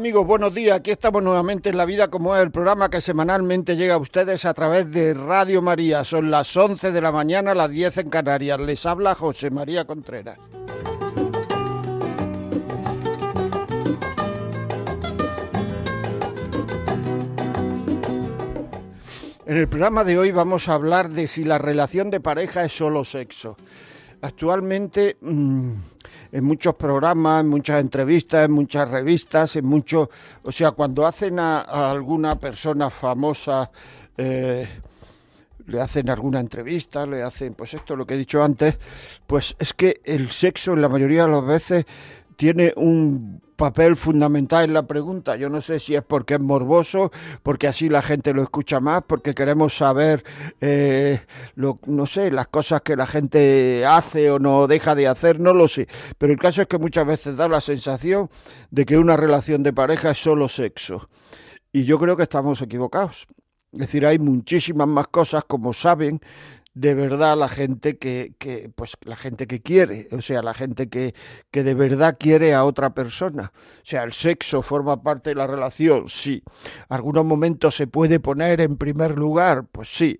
Amigos, buenos días. Aquí estamos nuevamente en La Vida como es, el programa que semanalmente llega a ustedes a través de Radio María. Son las 11 de la mañana, las 10 en Canarias. Les habla José María Contreras. En el programa de hoy vamos a hablar de si la relación de pareja es solo sexo. Actualmente, mmm, en muchos programas, en muchas entrevistas, en muchas revistas, en muchos, o sea, cuando hacen a, a alguna persona famosa, eh, le hacen alguna entrevista, le hacen, pues esto lo que he dicho antes, pues es que el sexo en la mayoría de las veces tiene un papel fundamental en la pregunta. Yo no sé si es porque es morboso, porque así la gente lo escucha más, porque queremos saber, eh, lo, no sé, las cosas que la gente hace o no deja de hacer, no lo sé. Pero el caso es que muchas veces da la sensación de que una relación de pareja es solo sexo. Y yo creo que estamos equivocados. Es decir, hay muchísimas más cosas, como saben, de verdad la gente que, que, pues la gente que quiere, o sea, la gente que, que de verdad quiere a otra persona. O sea, el sexo forma parte de la relación, sí. Algunos momentos se puede poner en primer lugar, pues sí,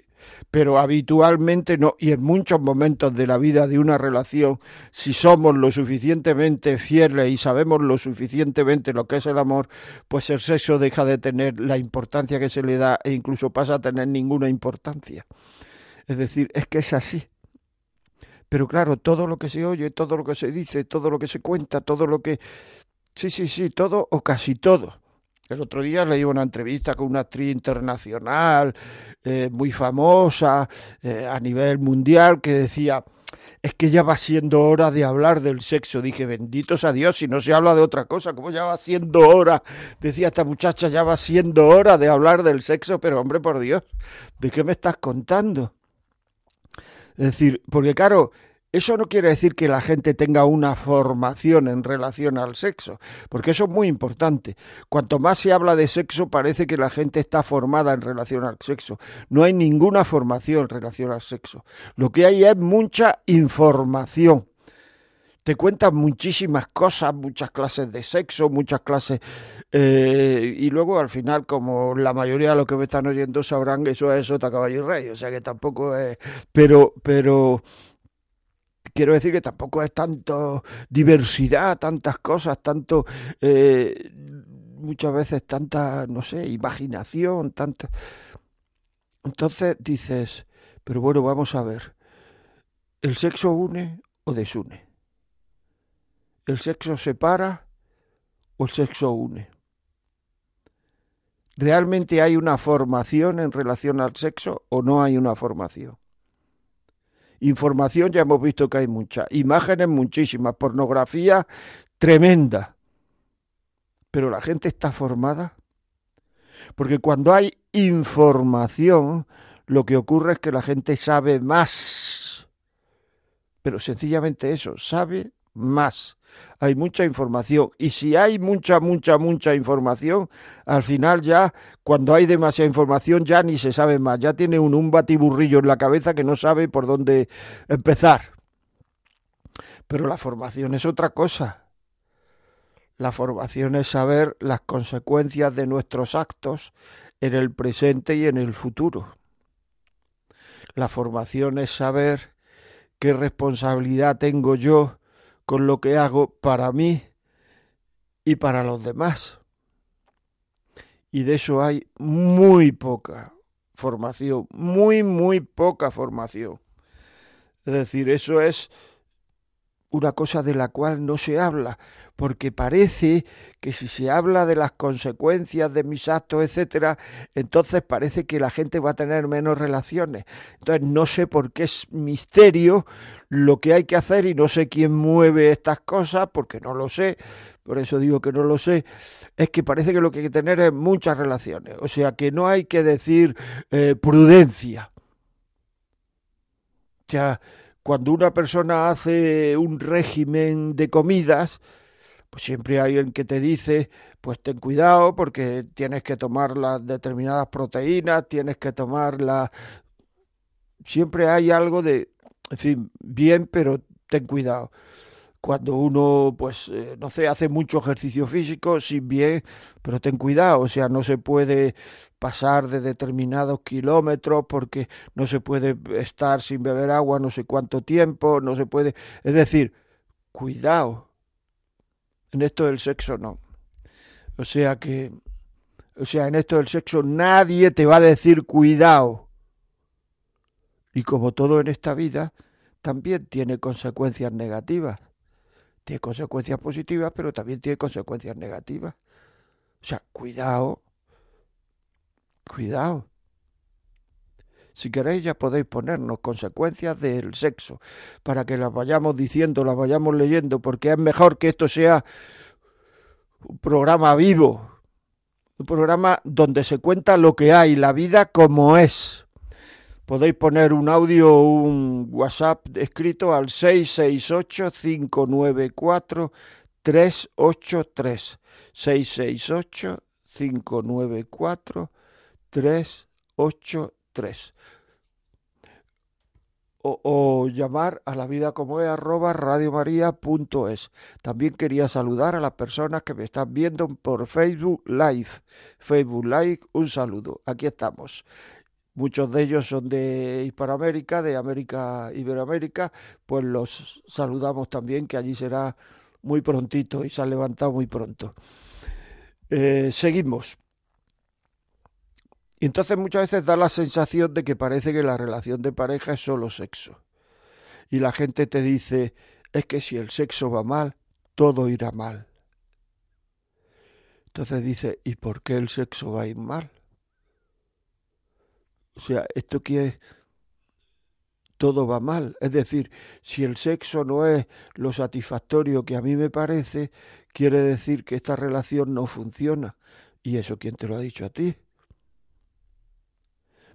pero habitualmente no, y en muchos momentos de la vida de una relación, si somos lo suficientemente fieles y sabemos lo suficientemente lo que es el amor, pues el sexo deja de tener la importancia que se le da e incluso pasa a tener ninguna importancia. Es decir, es que es así. Pero claro, todo lo que se oye, todo lo que se dice, todo lo que se cuenta, todo lo que... Sí, sí, sí, todo o casi todo. El otro día leí una entrevista con una actriz internacional eh, muy famosa eh, a nivel mundial que decía, es que ya va siendo hora de hablar del sexo. Dije, benditos a Dios, si no se habla de otra cosa, como ya va siendo hora, decía esta muchacha, ya va siendo hora de hablar del sexo, pero hombre, por Dios, ¿de qué me estás contando? Es decir, porque claro, eso no quiere decir que la gente tenga una formación en relación al sexo, porque eso es muy importante. Cuanto más se habla de sexo, parece que la gente está formada en relación al sexo. No hay ninguna formación en relación al sexo. Lo que hay es mucha información. Te cuentan muchísimas cosas, muchas clases de sexo, muchas clases... Eh, y luego al final, como la mayoría de los que me están oyendo sabrán, eso es Sota, Caballo y Rey. O sea que tampoco es... Pero... pero quiero decir que tampoco es tanto diversidad, tantas cosas, tanto eh, muchas veces tanta, no sé, imaginación, tanta. Entonces dices, pero bueno, vamos a ver, ¿el sexo une o desune? ¿El sexo separa o el sexo une? ¿Realmente hay una formación en relación al sexo o no hay una formación? Información ya hemos visto que hay mucha, imágenes muchísimas, pornografía tremenda. Pero la gente está formada. Porque cuando hay información, lo que ocurre es que la gente sabe más. Pero sencillamente eso, sabe más. Hay mucha información y si hay mucha, mucha, mucha información, al final ya, cuando hay demasiada información, ya ni se sabe más. Ya tiene un, un batiburrillo en la cabeza que no sabe por dónde empezar. Pero la formación es otra cosa. La formación es saber las consecuencias de nuestros actos en el presente y en el futuro. La formación es saber qué responsabilidad tengo yo con lo que hago para mí y para los demás. Y de eso hay muy poca formación, muy, muy poca formación. Es decir, eso es una cosa de la cual no se habla, porque parece que si se habla de las consecuencias de mis actos, etcétera, entonces parece que la gente va a tener menos relaciones. Entonces no sé por qué es misterio lo que hay que hacer y no sé quién mueve estas cosas, porque no lo sé, por eso digo que no lo sé, es que parece que lo que hay que tener es muchas relaciones, o sea que no hay que decir eh, prudencia. O sea, cuando una persona hace un régimen de comidas, pues siempre hay alguien que te dice, pues ten cuidado porque tienes que tomar las determinadas proteínas, tienes que tomar las... Siempre hay algo de, en fin, bien, pero ten cuidado. Cuando uno, pues, eh, no sé, hace mucho ejercicio físico, sí, bien, pero ten cuidado, o sea, no se puede pasar de determinados kilómetros porque no se puede estar sin beber agua no sé cuánto tiempo, no se puede... Es decir, cuidado. En esto del sexo no. O sea que, o sea, en esto del sexo nadie te va a decir cuidado. Y como todo en esta vida, también tiene consecuencias negativas. Tiene consecuencias positivas, pero también tiene consecuencias negativas. O sea, cuidado, cuidado. Si queréis ya podéis ponernos consecuencias del sexo, para que las vayamos diciendo, las vayamos leyendo, porque es mejor que esto sea un programa vivo, un programa donde se cuenta lo que hay, la vida como es podéis poner un audio o un WhatsApp escrito al 668-594-383. 668-594-383. O, o, llamar a la vida como es arroba radiomaria.es. También quería saludar a las personas que me están viendo por Facebook Live. Facebook Live, un saludo. Aquí estamos. Muchos de ellos son de Hispanoamérica, de América, Iberoamérica, pues los saludamos también, que allí será muy prontito y se han levantado muy pronto. Eh, seguimos. Y entonces muchas veces da la sensación de que parece que la relación de pareja es solo sexo. Y la gente te dice, es que si el sexo va mal, todo irá mal. Entonces dice, ¿y por qué el sexo va a ir mal? O sea, esto que todo va mal. Es decir, si el sexo no es lo satisfactorio que a mí me parece, quiere decir que esta relación no funciona. ¿Y eso quién te lo ha dicho a ti?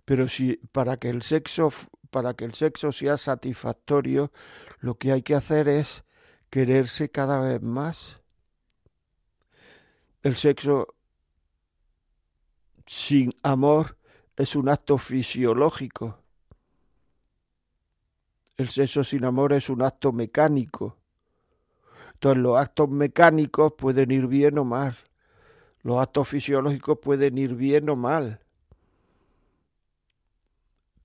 Pero si para que el sexo para que el sexo sea satisfactorio, lo que hay que hacer es quererse cada vez más. El sexo sin amor es un acto fisiológico. El sexo sin amor es un acto mecánico. Entonces los actos mecánicos pueden ir bien o mal. Los actos fisiológicos pueden ir bien o mal.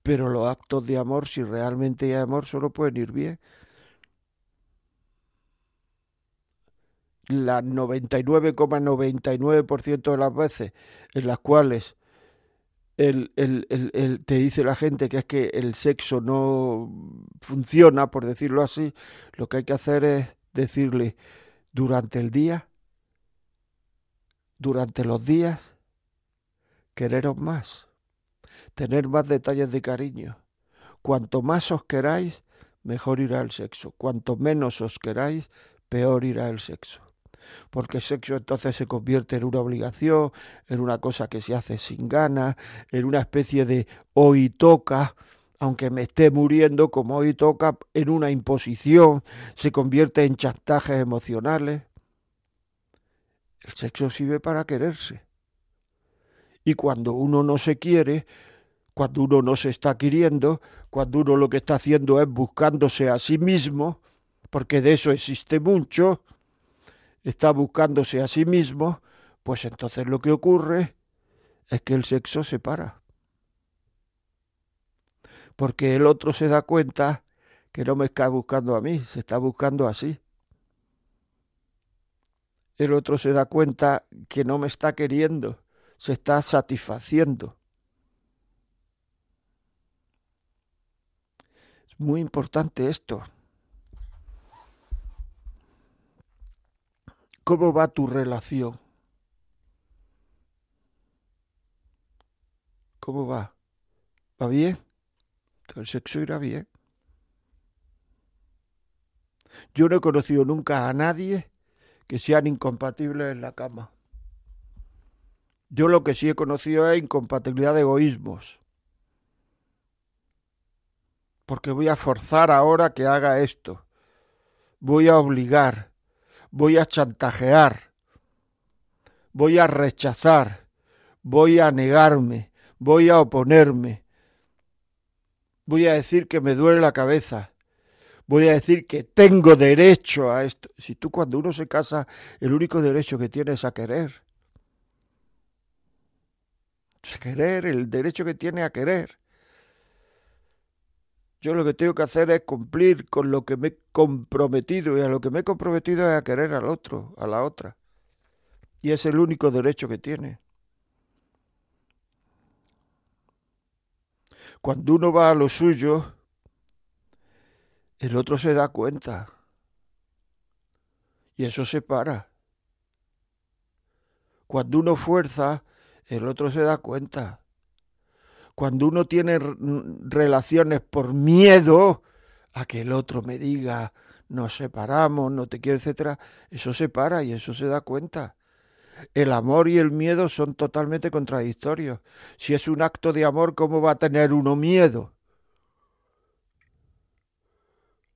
Pero los actos de amor, si realmente hay amor, solo pueden ir bien. Las 99,99% de las veces en las cuales el, el, el, te dice la gente que es que el sexo no funciona, por decirlo así, lo que hay que hacer es decirle durante el día, durante los días, quereros más, tener más detalles de cariño. Cuanto más os queráis, mejor irá el sexo. Cuanto menos os queráis, peor irá el sexo porque el sexo entonces se convierte en una obligación, en una cosa que se hace sin ganas, en una especie de hoy toca, aunque me esté muriendo, como hoy toca, en una imposición, se convierte en chantajes emocionales. El sexo sirve para quererse. Y cuando uno no se quiere, cuando uno no se está queriendo, cuando uno lo que está haciendo es buscándose a sí mismo, porque de eso existe mucho, está buscándose a sí mismo, pues entonces lo que ocurre es que el sexo se para. Porque el otro se da cuenta que no me está buscando a mí, se está buscando así. El otro se da cuenta que no me está queriendo, se está satisfaciendo. Es muy importante esto. ¿Cómo va tu relación? ¿Cómo va? ¿Va bien? El sexo irá bien. Yo no he conocido nunca a nadie que sean incompatibles en la cama. Yo lo que sí he conocido es incompatibilidad de egoísmos. Porque voy a forzar ahora que haga esto. Voy a obligar. Voy a chantajear. Voy a rechazar. Voy a negarme. Voy a oponerme. Voy a decir que me duele la cabeza voy a decir que tengo derecho a esto. Si tú cuando uno se casa, el único derecho que tienes es a querer. Es querer, el derecho que tiene a querer. Yo lo que tengo que hacer es cumplir con lo que me he comprometido y a lo que me he comprometido es a querer al otro, a la otra. Y es el único derecho que tiene. Cuando uno va a lo suyo, el otro se da cuenta. Y eso se para. Cuando uno fuerza, el otro se da cuenta. Cuando uno tiene relaciones por miedo a que el otro me diga nos separamos, no te quiero, etcétera, eso se para y eso se da cuenta. El amor y el miedo son totalmente contradictorios. Si es un acto de amor, ¿cómo va a tener uno miedo?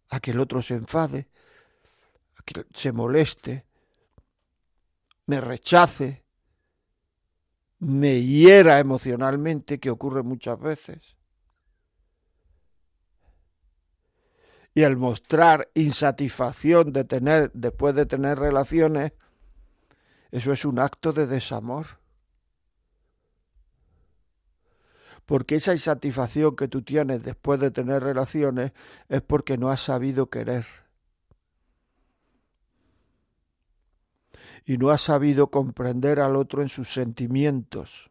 a que el otro se enfade, a que se moleste, me rechace, me hiera emocionalmente, que ocurre muchas veces. Y al mostrar insatisfacción de tener, después de tener relaciones, eso es un acto de desamor. porque esa insatisfacción que tú tienes después de tener relaciones es porque no has sabido querer. Y no has sabido comprender al otro en sus sentimientos.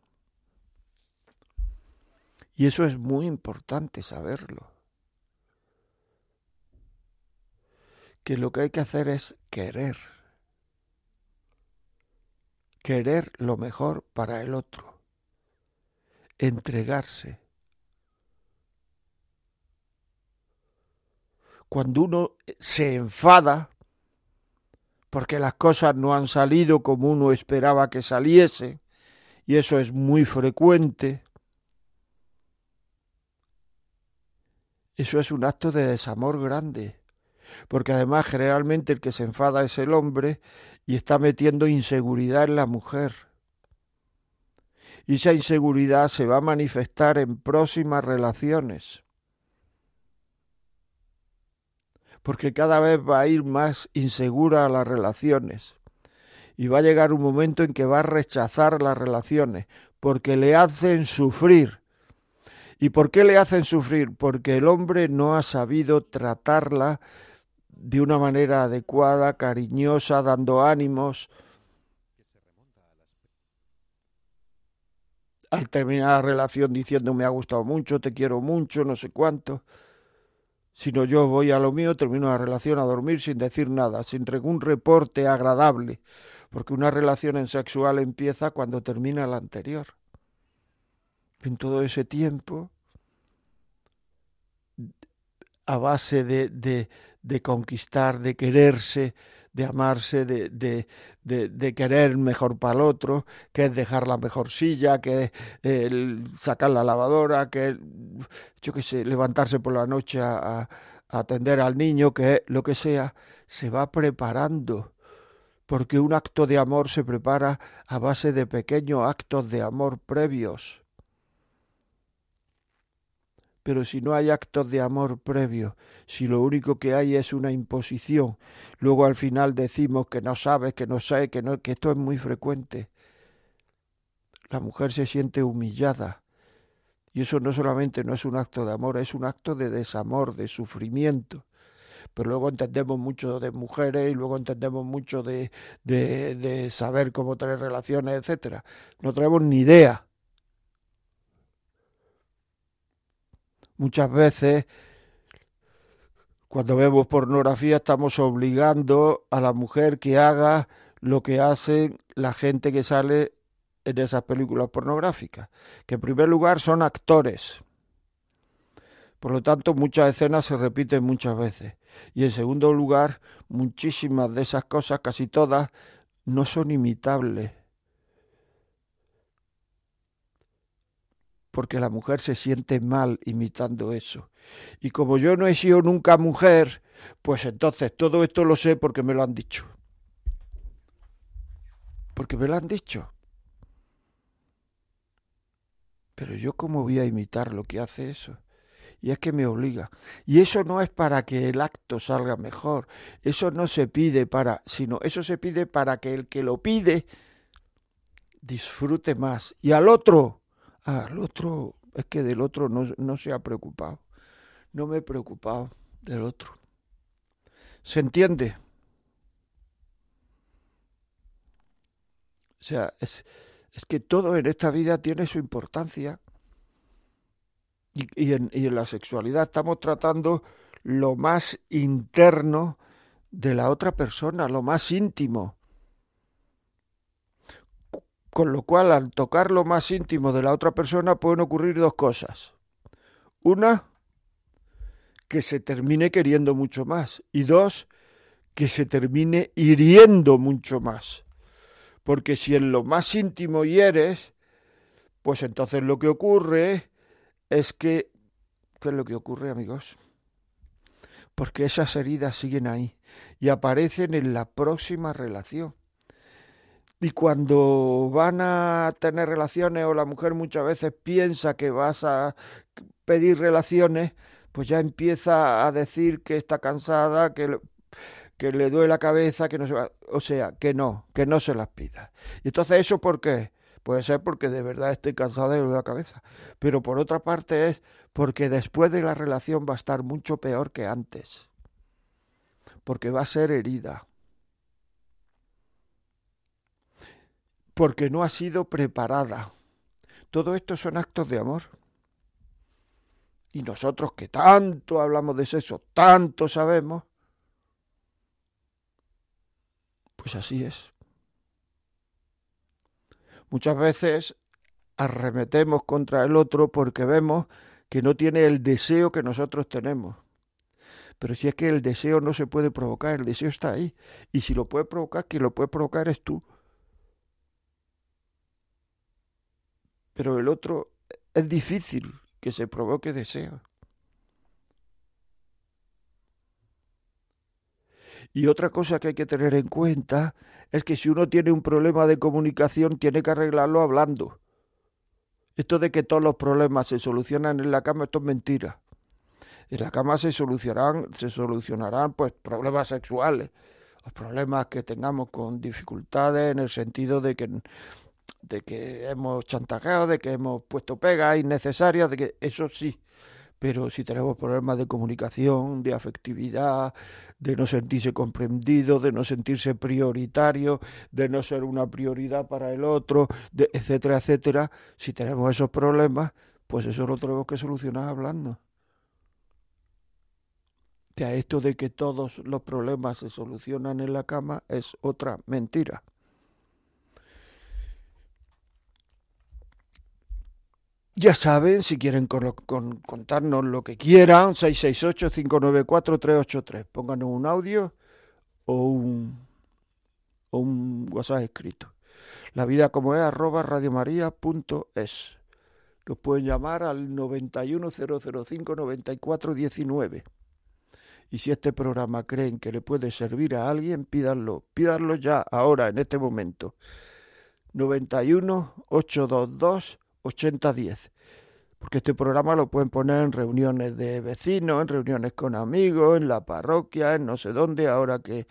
Y eso es muy importante saberlo. Que lo que hay que hacer es querer. Querer lo mejor para el otro entregarse. Cuando uno se enfada porque las cosas no han salido como uno esperaba que saliese, y eso es muy frecuente, eso es un acto de desamor grande, porque además generalmente el que se enfada es el hombre y está metiendo inseguridad en la mujer y esa inseguridad se va a manifestar en próximas relaciones. Porque cada vez va a ir más insegura a las relaciones. Y va a llegar un momento en que va a rechazar las relaciones, porque le hacen sufrir. ¿Y por qué le hacen sufrir? Porque el hombre no ha sabido tratarla de una manera adecuada, cariñosa, dando ánimos, al terminar la relación diciendo me ha gustado mucho, te quiero mucho, no sé cuánto. Sino yo voy a lo mío, termino la relación a dormir sin decir nada, sin ningún reporte agradable, porque una relación en sexual empieza cuando termina la anterior. En todo ese tiempo, a base de, de, de conquistar, de quererse, de amarse, de, de, de, querer mejor para el otro, que es dejar la mejor silla, que es sacar la lavadora, que es, yo qué sé, levantarse por la noche a, atender al niño, que lo que sea, se va preparando porque un acto de amor se prepara a base de pequeños actos de amor previos. Pero si no hay actos de amor previo, si lo único que hay es una imposición, luego al final decimos que no sabes, que no sé, que no, que esto es muy frecuente. La mujer se siente humillada. Y eso no solamente no es un acto de amor, es un acto de desamor, de sufrimiento pero luego entendemos mucho de mujeres y luego entendemos mucho de, de, de, saber cómo tener relaciones, etcétera. No tenemos ni idea Muchas veces, cuando vemos pornografía, estamos obligando a la mujer que haga lo que hace la gente que sale en esas películas pornográficas, que en primer lugar son actores. Por lo tanto, muchas escenas se repiten muchas veces. Y en segundo lugar, muchísimas de esas cosas, casi todas, no son imitables. Porque la mujer se siente mal imitando eso. Y como yo no he sido nunca mujer, pues entonces todo esto lo sé porque me lo han dicho. Porque me lo han dicho. Pero yo cómo voy a imitar lo que hace eso. Y es que me obliga. Y eso no es para que el acto salga mejor. Eso no se pide para, sino eso se pide para que el que lo pide disfrute más. Y al otro, al otro, es que del otro no, no se ha preocupado. No me he preocupado del otro. ¿Se entiende? O sea, es, es que todo en esta vida tiene su importancia. Y, en, y en la sexualidad estamos tratando lo más interno de la otra persona, lo más íntimo. Con lo cual, al tocar lo más íntimo de la otra persona pueden ocurrir dos cosas. Una, que se termine queriendo mucho más. Y dos, que se termine hiriendo mucho más. Porque si en lo más íntimo hieres, pues entonces lo que ocurre es que... ¿Qué es lo que ocurre, amigos? Porque esas heridas siguen ahí y aparecen en la próxima relación. Y cuando van a tener relaciones o la mujer muchas veces piensa que vas a pedir relaciones, pues ya empieza a decir que está cansada, que que le duele la cabeza, que no se va, o sea, que no, que no se las pida. Y entonces eso por qué? Puede ser porque de verdad estoy cansada de la cabeza, pero por otra parte es porque después de la relación va a estar mucho peor que antes, porque va a ser herida, porque no ha sido preparada. Todo esto son actos de amor. Y nosotros que tanto hablamos de sexo, tanto sabemos, Pues así es. Muchas veces arremetemos contra el otro porque vemos que no tiene el deseo que nosotros tenemos. Pero si es que el deseo no se puede provocar, el deseo está ahí. Y si lo puede provocar, quien lo puede provocar es tú. Pero el otro es difícil que se provoque deseo. Y otra cosa que hay que tener en cuenta es que si uno tiene un problema de comunicación, tiene que arreglarlo hablando. Esto de que todos los problemas se solucionan en la cama, esto es mentira. En la cama se solucionarán, se solucionarán pues problemas sexuales, los problemas que tengamos con dificultades en el sentido de que de que hemos chantajeado, de que hemos puesto pegas innecesarias, de que eso sí, pero si tenemos problemas de comunicación, de afectividad, de no sentirse comprendido, de no sentirse prioritario, de no ser una prioridad para el otro, de, etcétera, etcétera, si tenemos esos problemas, pues eso lo tenemos que solucionar hablando. O esto de que todos los problemas se solucionan en la cama es otra mentira. Ya saben, si quieren contarnos lo que quieran, 668-594-383. Pónganos un audio o un, o un WhatsApp escrito. La vida como es arroba radiomaria.es. Nos pueden llamar al 910059419. Y si este programa creen que le puede servir a alguien, pídanlo. Pídanlo ya, ahora, en este momento. 91 822 8010. Porque este programa lo pueden poner en reuniones de vecinos, en reuniones con amigos, en la parroquia, en no sé dónde, ahora que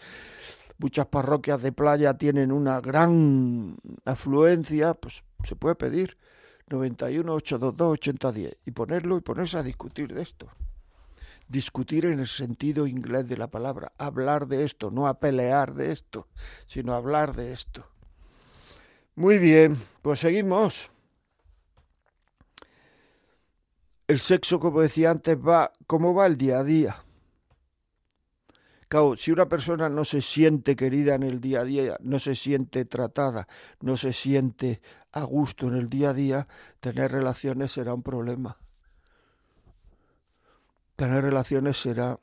muchas parroquias de playa tienen una gran afluencia, pues se puede pedir 91 822 8010 y ponerlo y ponerse a discutir de esto. Discutir en el sentido inglés de la palabra, hablar de esto, no a pelear de esto, sino hablar de esto. Muy bien, pues seguimos. El sexo, como decía antes, va, ¿cómo va el día a día? Claro, si una persona no se siente querida en el día a día, no se siente tratada, no se siente a gusto en el día a día, tener relaciones será un problema. Tener relaciones será...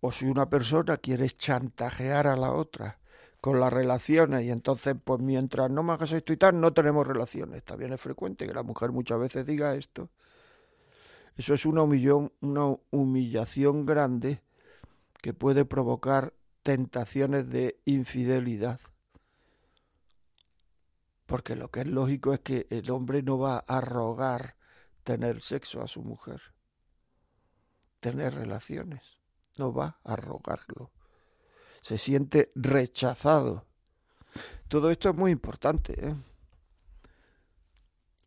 O si una persona quiere chantajear a la otra con las relaciones y entonces pues mientras no me hagas esto y tal no tenemos relaciones. También es frecuente que la mujer muchas veces diga esto. Eso es una, una humillación grande que puede provocar tentaciones de infidelidad. Porque lo que es lógico es que el hombre no va a rogar tener sexo a su mujer, tener relaciones, no va a rogarlo. Se siente rechazado. Todo esto es muy importante, ¿eh?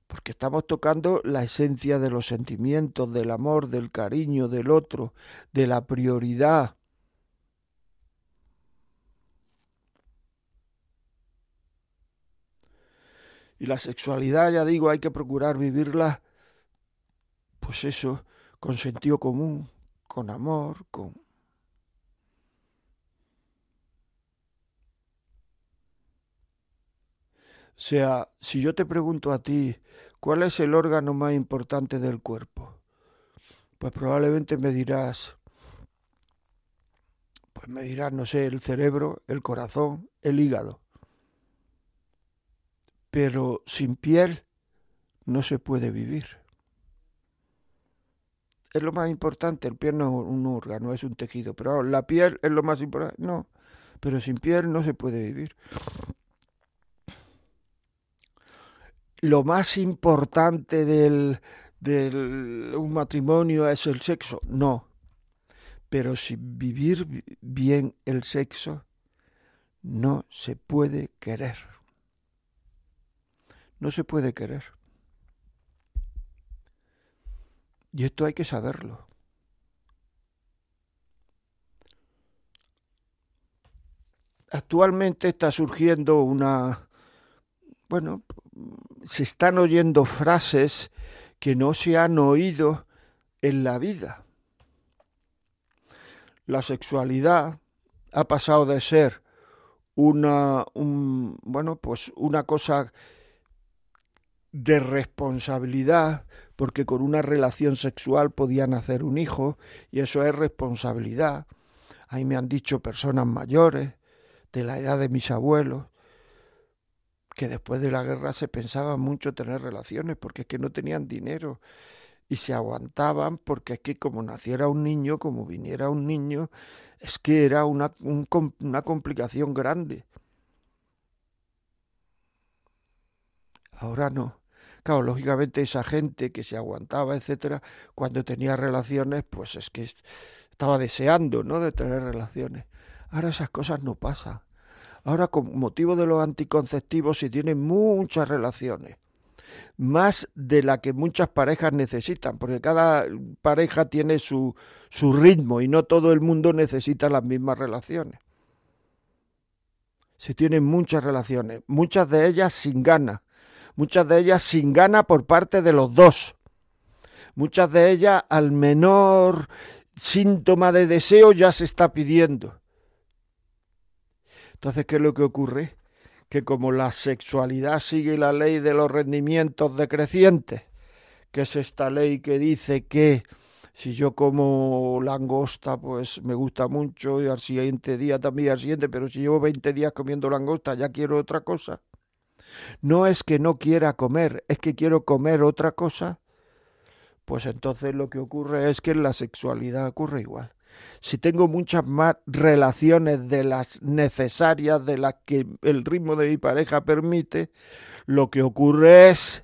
Porque estamos tocando la esencia de los sentimientos, del amor, del cariño del otro, de la prioridad, Y la sexualidad, ya digo, hay que procurar vivirla, pues eso, con sentido común, con amor, con... sea, si yo te pregunto a ti, ¿cuál es el órgano más importante del cuerpo? Pues probablemente me dirás, pues me dirás, no sé, el cerebro, el corazón, el hígado pero sin piel no se puede vivir. Es lo más importante, el piel no es un órgano, es un tejido, pero la piel es lo más importante, no, pero sin piel no se puede vivir. Lo más importante del, del un matrimonio es el sexo, no, pero sin vivir bien el sexo no se puede querer no se puede querer. Y esto hay que saberlo. Actualmente está surgiendo una... Bueno, se están oyendo frases que no se han oído en la vida. La sexualidad ha pasado de ser una, un, bueno, pues una cosa de responsabilidad, porque con una relación sexual podían hacer un hijo, y eso es responsabilidad. Ahí me han dicho personas mayores, de la edad de mis abuelos, que después de la guerra se pensaba mucho tener relaciones, porque es que no tenían dinero y se aguantaban, porque es que como naciera un niño, como viniera un niño, es que era una, una complicación grande. Ahora no. Claro, lógicamente esa gente que se aguantaba, etcétera, cuando tenía relaciones, pues es que estaba deseando, ¿no? De tener relaciones. Ahora esas cosas no pasan. Ahora, con motivo de los anticonceptivos, se tienen muchas relaciones. Más de la que muchas parejas necesitan, porque cada pareja tiene su, su ritmo y no todo el mundo necesita las mismas relaciones. Se tienen muchas relaciones, muchas de ellas sin ganas, muchas de ellas sin gana por parte de los dos, muchas de ellas al menor síntoma de deseo ya se está pidiendo. Entonces, ¿qué es lo que ocurre? Que como la sexualidad sigue la ley de los rendimientos decrecientes, que es esta ley que dice que si yo como langosta, pues me gusta mucho y al siguiente día también al siguiente, pero si llevo 20 días comiendo langosta ya quiero otra cosa. No es que no quiera comer, es que quiero comer otra cosa. Pues entonces lo que ocurre es que en la sexualidad ocurre igual. Si tengo muchas más relaciones de las necesarias, de las que el ritmo de mi pareja permite, lo que ocurre es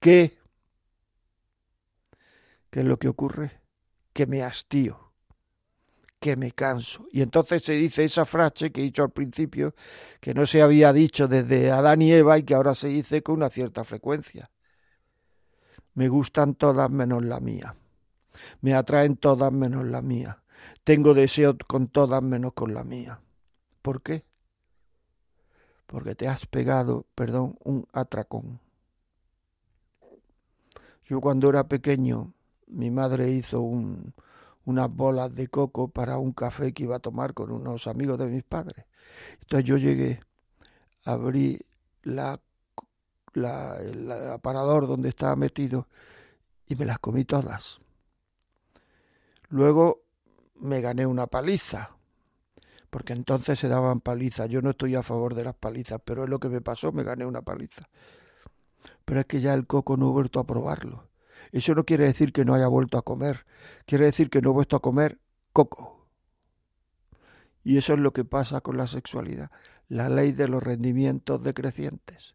que... ¿Qué es lo que ocurre? Que me hastío que me canso. Y entonces se dice esa frase que he dicho al principio, que no se había dicho desde Adán y Eva y que ahora se dice con una cierta frecuencia. Me gustan todas menos la mía. Me atraen todas menos la mía. Tengo deseo con todas menos con la mía. ¿Por qué? Porque te has pegado, perdón, un atracón. Yo cuando era pequeño, mi madre hizo un, unas bolas de coco para un café que iba a tomar con unos amigos de mis padres. Entonces yo llegué, abrí la, la, el aparador donde estaba metido y me las comí todas. Luego me gané una paliza, porque entonces se daban palizas. Yo no estoy a favor de las palizas, pero es lo que me pasó, me gané una paliza. Pero es que ya el coco no he vuelto a probarlo. Eso no quiere decir que no haya vuelto a comer, quiere decir que no he vuelto a comer coco. Y eso es lo que pasa con la sexualidad, la ley de los rendimientos decrecientes,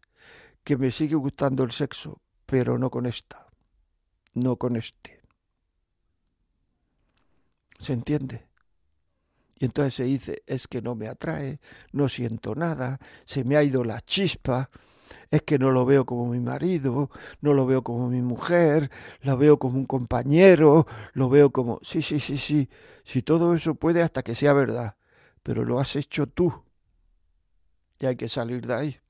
que me sigue gustando el sexo, pero no con esta, no con este. ¿Se entiende? Y entonces se dice, es que no me atrae, no siento nada, se me ha ido la chispa, es que no lo veo como mi marido, no lo veo como mi mujer, lo veo como un compañero, lo veo como... Sí, sí, sí, sí, si todo eso puede hasta que sea verdad, pero lo has hecho tú. Y hay que salir de ahí.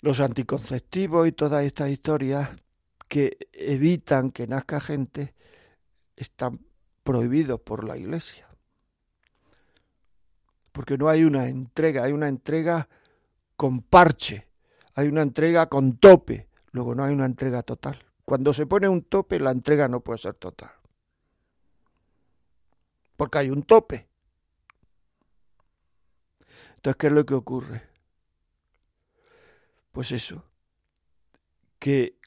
Los anticonceptivos y todas estas historias que evitan que nazca gente están prohibidos por la Iglesia porque no hay una entrega, hay una entrega con parche, hay una entrega con tope, luego no hay una entrega total. Cuando se pone un tope, la entrega no puede ser total. Porque hay un tope. Entonces, ¿qué es lo que ocurre? Pues eso, que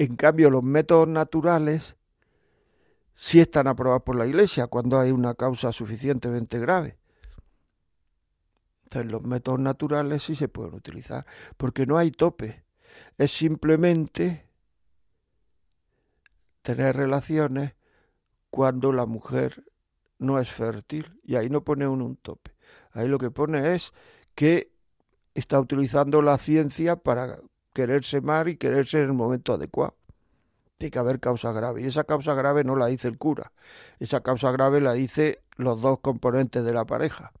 en cambio los métodos naturales sí están aprobados por la Iglesia cuando hay una causa suficientemente grave. Entonces los métodos naturales sí se pueden utilizar, porque no hay tope. Es simplemente tener relaciones cuando la mujer no es fértil. Y ahí no pone uno un tope. Ahí lo que pone es que está utilizando la ciencia para quererse más y quererse en el momento adecuado. Tiene que haber causa grave. Y esa causa grave no la dice el cura. Esa causa grave la dice los dos componentes de la pareja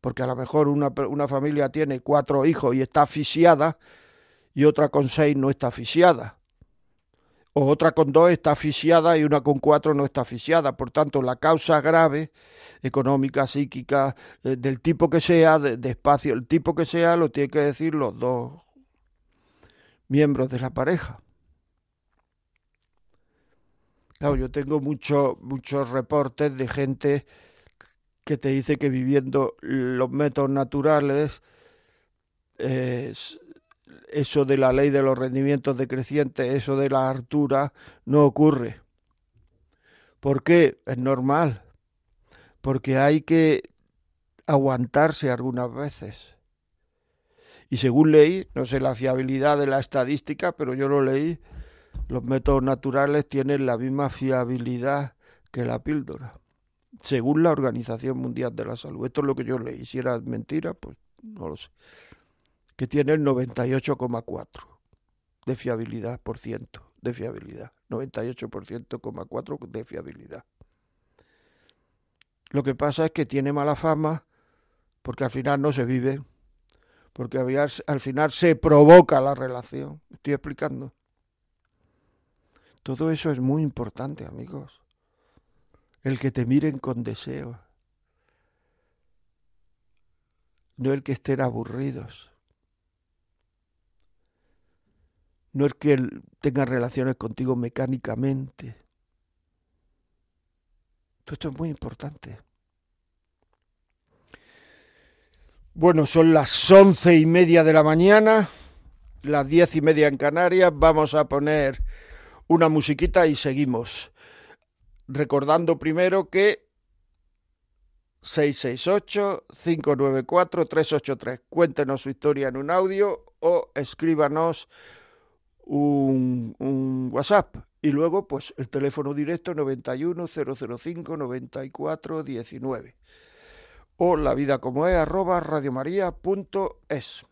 porque a lo mejor una, una familia tiene cuatro hijos y está asfixiada y otra con seis no está asfixiada. O otra con dos está asfixiada y una con cuatro no está asfixiada. Por tanto, la causa grave, económica, psíquica, eh, del tipo que sea, de, espacio, el tipo que sea, lo tienen que decir los dos miembros de la pareja. Claro, yo tengo muchos muchos reportes de gente que te dice que viviendo los métodos naturales, eso de la ley de los rendimientos decrecientes, eso de la hartura, no ocurre. ¿Por qué? Es normal. Porque hay que aguantarse algunas veces. Y según leí, no sé la fiabilidad de la estadística, pero yo lo leí, los métodos naturales tienen la misma fiabilidad que la píldora según la Organización Mundial de la Salud. Esto es lo que yo leí. Si era mentira, pues no lo sé. Que tiene el 98,4 de fiabilidad por ciento de fiabilidad. 98,4 de fiabilidad. Lo que pasa es que tiene mala fama porque al final no se vive, porque al final se provoca la relación. Estoy explicando. Todo eso es muy importante, amigos el que te miren con deseo, no el que estén aburridos, no el que tenga relaciones contigo mecánicamente. esto es muy importante. Bueno, son las once y media de la mañana, las diez y media en Canarias. Vamos a poner una musiquita y seguimos recordando primero que 668-594-383. Cuéntenos su historia en un audio o escríbanos un, un, WhatsApp. Y luego, pues, el teléfono directo 91 005 94 19. O la vida como es arroba radiomaria.es.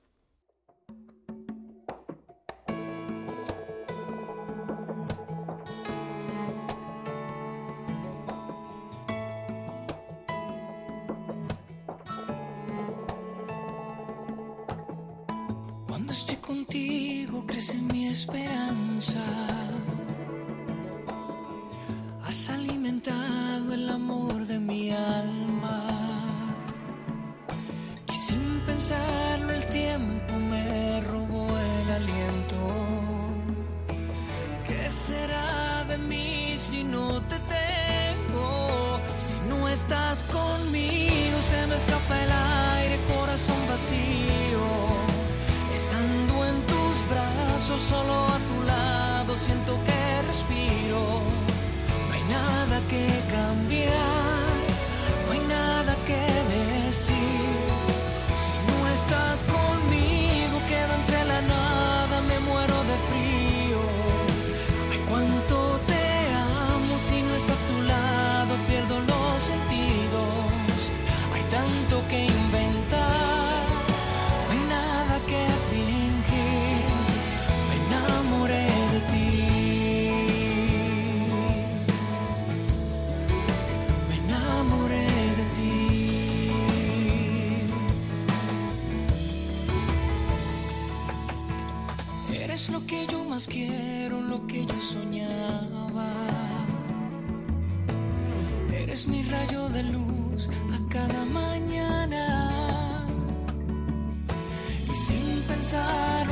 contigo crece mi esperanza. Has alimentado el amor de mi alma. Y sin pensarlo el tiempo me robó el aliento. ¿Qué será de mí si no te tengo? Si no estás conmigo se me escapa el aire, corazón vacío solo a tu lado, siento que respiro. No hay nada que más quiero, lo que yo soñaba. Eres mi rayo de luz a cada mañana. Y sin pensarlo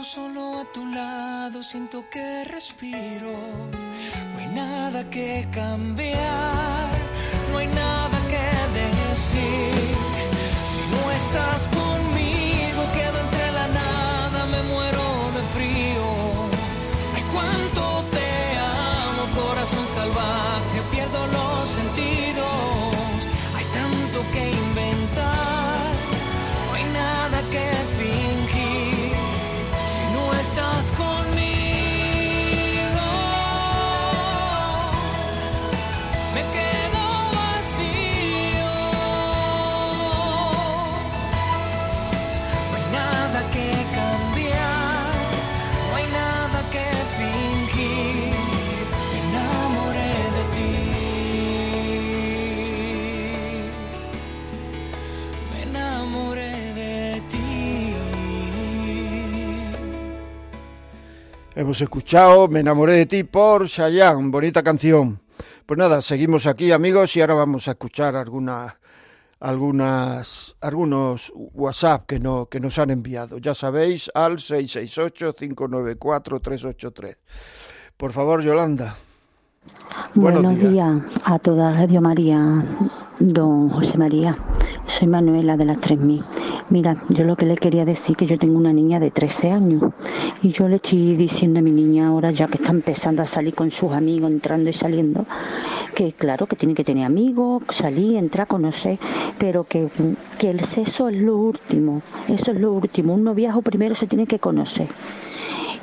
solo a tu lado, siento que respiro. No hay nada que cambiar, no hay nada que decir. Si no estás Hemos escuchado Me enamoré de ti por Chayanne, bonita canción. Pues nada, seguimos aquí amigos y ahora vamos a escuchar algunas algunas algunos WhatsApp que no que nos han enviado. Ya sabéis al 668 594 383. Por favor, Yolanda. Buenos Buenos, días. días. a toda Radio María, don José María. Soy Manuela de las 3000. Mira, yo lo que le quería decir que yo tengo una niña de 13 años y yo le estoy diciendo a mi niña ahora ya que está empezando a salir con sus amigos, entrando y saliendo, que claro que tiene que tener amigos, salir, entrar, conocer, pero que, que el sexo es lo último, eso es lo último. Un noviazgo primero se tiene que conocer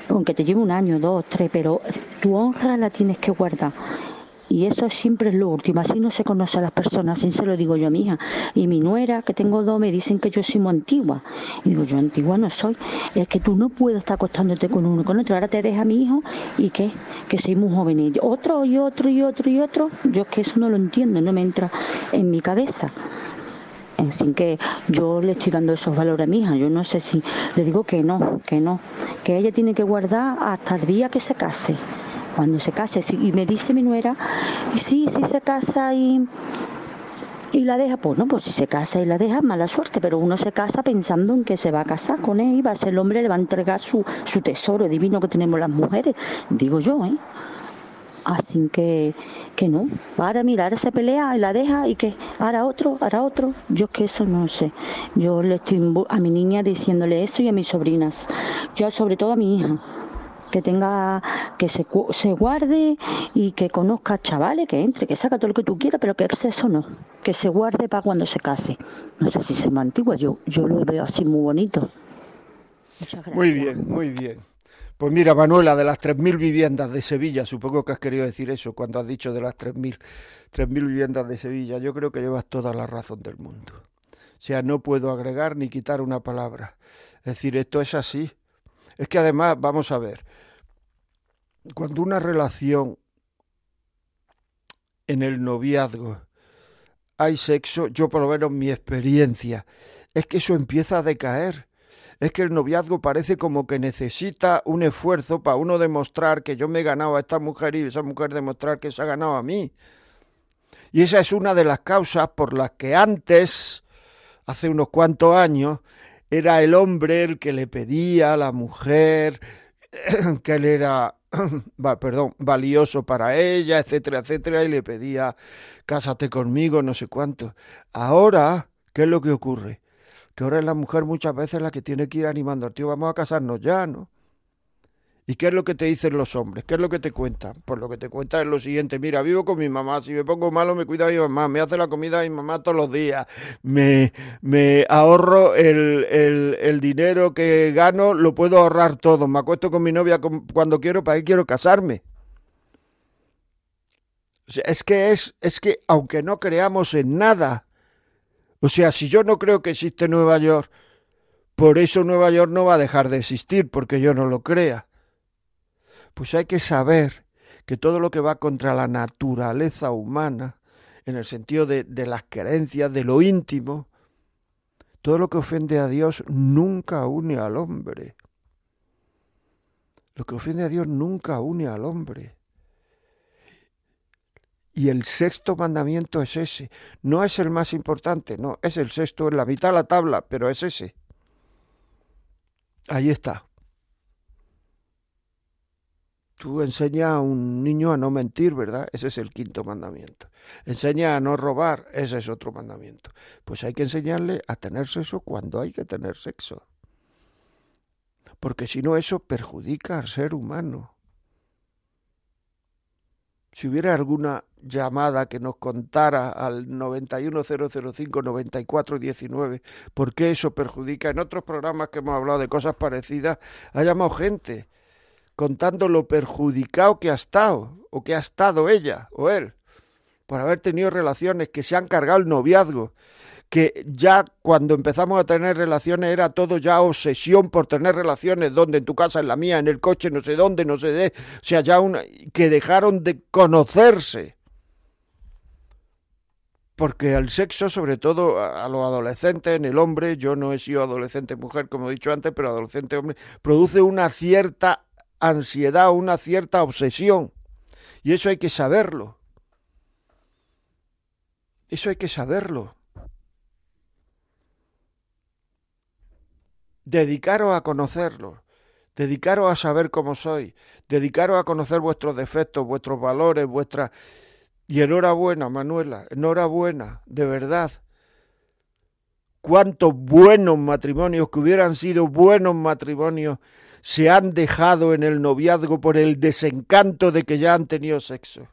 aunque te lleve un año, dos, tres, pero tu honra la tienes que guardar. Y eso siempre es lo último, así no se conoce a las personas, así se lo digo yo a mi hija. Y mi nuera, que tengo dos, me dicen que yo soy muy antigua. Y digo, yo antigua no soy, es que tú no puedes estar acostándote con uno con otro. Ahora te deja mi hijo y qué, que soy muy joven. Y otro y otro y otro y otro, yo es que eso no lo entiendo, no me entra en mi cabeza. Así que yo le estoy dando esos valores a mi hija. Yo no sé si le digo que no, que no, que ella tiene que guardar hasta el día que se case. Cuando se case, y me dice mi nuera, sí, sí se casa y, y la deja, pues no, pues si se casa y la deja, mala suerte, pero uno se casa pensando en que se va a casar con él y va a ser el hombre, le va a entregar su, su tesoro divino que tenemos las mujeres, digo yo, ¿eh? Así que, que no. Ahora mira, ahora se pelea y la deja y que ahora otro, ahora otro. Yo que eso no sé. Yo le estoy a mi niña diciéndole eso y a mis sobrinas. Yo sobre todo a mi hija. Que tenga, que se, cu- se guarde y que conozca chavales, que entre, que saca todo lo que tú quieras, pero que el sexo no. Que se guarde para cuando se case. No sé si se me antigua, yo, yo lo veo así muy bonito. Muchas gracias. Muy bien, muy bien. Pues mira, Manuela, de las 3.000 viviendas de Sevilla, supongo que has querido decir eso cuando has dicho de las 3.000 3.000 viviendas de Sevilla, yo creo que llevas toda la razón del mundo. O sea, no puedo agregar ni quitar una palabra. Es decir, esto es así. Es que además, vamos a ver, cuando una relación en el noviazgo hay sexo, yo por lo menos mi experiencia, es que eso empieza a decaer. es que el noviazgo parece como que necesita un esfuerzo para uno demostrar que yo me he ganado a esta mujer y esa mujer demostrar que se ha ganado a mí. Y esa es una de las causas por las que antes, hace unos cuantos años, era el hombre el que le pedía a la mujer que él era, perdón, valioso para ella, etcétera, etcétera, y le pedía, cásate conmigo, no sé cuánto. Ahora, ¿qué es lo que ocurre? Que ahora es la mujer muchas veces la que tiene que ir animando al tío, vamos a casarnos ya, ¿no? ¿Y qué es lo que te dicen los hombres? ¿Qué es lo que te cuentan? Pues lo que te cuentan es lo siguiente, mira, vivo con mi mamá, si me pongo malo me cuida mi mamá, me hace la comida mi mamá todos los días, me, me ahorro el, el, el dinero que gano, lo puedo ahorrar todo, me acuesto con mi novia cuando quiero, ¿para qué quiero casarme? O sea, es que es, es que aunque no creamos en nada, o sea, si yo no creo que existe Nueva York, por eso Nueva York no va a dejar de existir, porque yo no lo crea pues hay que saber que todo lo que va contra la naturaleza humana, en el sentido de, las creencias, de lo íntimo, todo lo que ofende a Dios nunca une al hombre. Lo que ofende a Dios nunca une al hombre. Y el sexto mandamiento es ese. No es el más importante, no, es el sexto en la mitad de la tabla, pero es ese. Ahí está. Tú enseñas a un niño a no mentir, ¿verdad? Ese es el quinto mandamiento. Enseña a no robar, ese es otro mandamiento. Pues hay que enseñarle a tener sexo cuando hay que tener sexo. Porque si no, eso perjudica al ser humano. Si hubiera alguna llamada que nos contara al 910059419 por qué eso perjudica, en otros programas que hemos hablado de cosas parecidas, ha llamado gente contando lo perjudicado que ha estado, o que ha estado ella o él, por haber tenido relaciones, que se han cargado el noviazgo, que ya cuando empezamos a tener relaciones era todo ya obsesión por tener relaciones, donde en tu casa, en la mía, en el coche, no sé dónde, no sé de, o sea, ya una, que dejaron de conocerse. Porque el sexo, sobre todo a los adolescentes, en el hombre, yo no he sido adolescente mujer, como he dicho antes, pero adolescente hombre, produce una cierta ansiedad, una cierta obsesión. Y eso hay que saberlo. Eso hay que saberlo. Dedicaros a conocerlo. Dedicaros a saber cómo soy. Dedicaros a conocer vuestros defectos, vuestros valores, vuestras... Y enhorabuena, Manuela, enhorabuena, de verdad. Cuántos buenos matrimonios que hubieran sido buenos matrimonios se han dejado en el noviazgo por el desencanto de que ya han tenido sexo.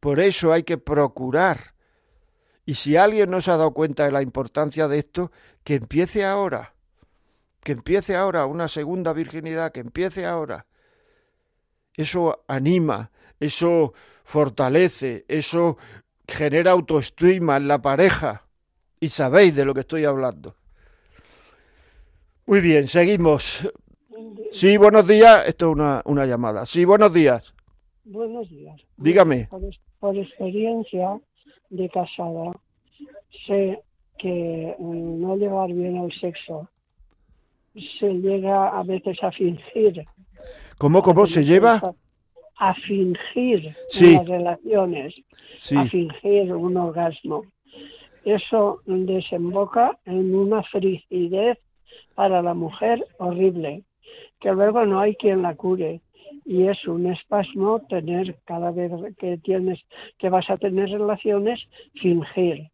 Por eso hay que procurar. Y si alguien no se ha dado cuenta de la importancia de esto, que empiece ahora. Que empiece ahora una segunda virginidad, que empiece ahora. Eso anima, eso fortalece, eso genera autoestima en la pareja. Y sabéis de lo que estoy hablando. Muy bien, seguimos. Sí, buenos días. Esto es una, una llamada. Sí, buenos días. Buenos días. Dígame. Por, por experiencia de casada, sé que mm, no llevar bien el sexo se llega a veces a fingir. ¿Cómo, cómo se lleva? A fingir Sí. las relaciones, Sí, a fingir un orgasmo. Eso desemboca en una frigidez para la mujer horrible, que luego no hay quien la cure. Y es un espasmo tener cada vez que tienes, que vas a tener relaciones, fingir.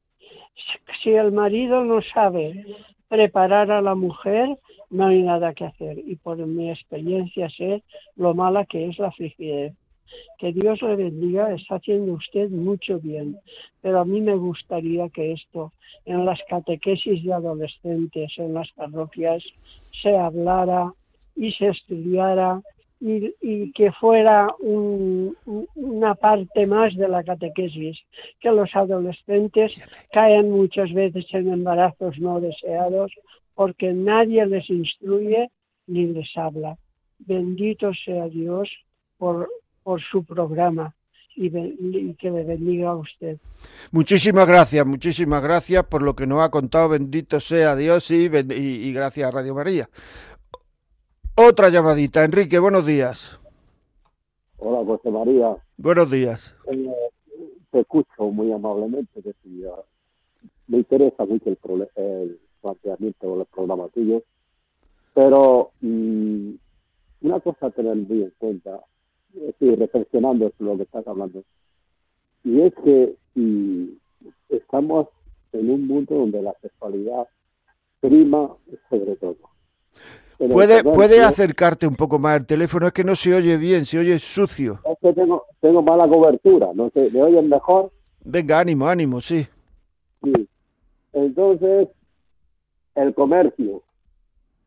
Si el marido no sabe preparar a la mujer, no hay nada que hacer. Y por mi experiencia sé lo mala que es la frigidez. Que Dios le bendiga, está haciendo usted mucho bien. Pero a mí me gustaría que esto en las catequesis de adolescentes, en las parroquias, se hablara y se estudiara y, y que fuera un- un- una parte más de la catequesis, que los adolescentes caen muchas veces en embarazos no deseados porque nadie les instruye ni les habla. Bendito sea Dios por, por su programa y, be- y que le bendiga a usted. Muchísimas gracias, muchísimas gracias por lo que nos ha contado. Bendito sea Dios y, ben- y- y gracias a Radio María. Otra llamadita. Enrique, buenos días. Hola, José María. Buenos días. Eh, te escucho muy amablemente. Que ah, me interesa mucho el, el planteamiento del programa tuyo. Pero mm, una cosa a tener muy en cuenta, estoy reflexionando sobre lo que estás hablando, y es que mm, estamos en un mundo donde la sexualidad prima sobre todo. ¿Puede, puede acercarte un poco más el teléfono? Es que no se oye bien, se oye sucio. Es que tengo, tengo mala cobertura, no sé, ¿me oyen mejor? Venga, ánimo, ánimo, sí. Sí. Entonces, el comercio,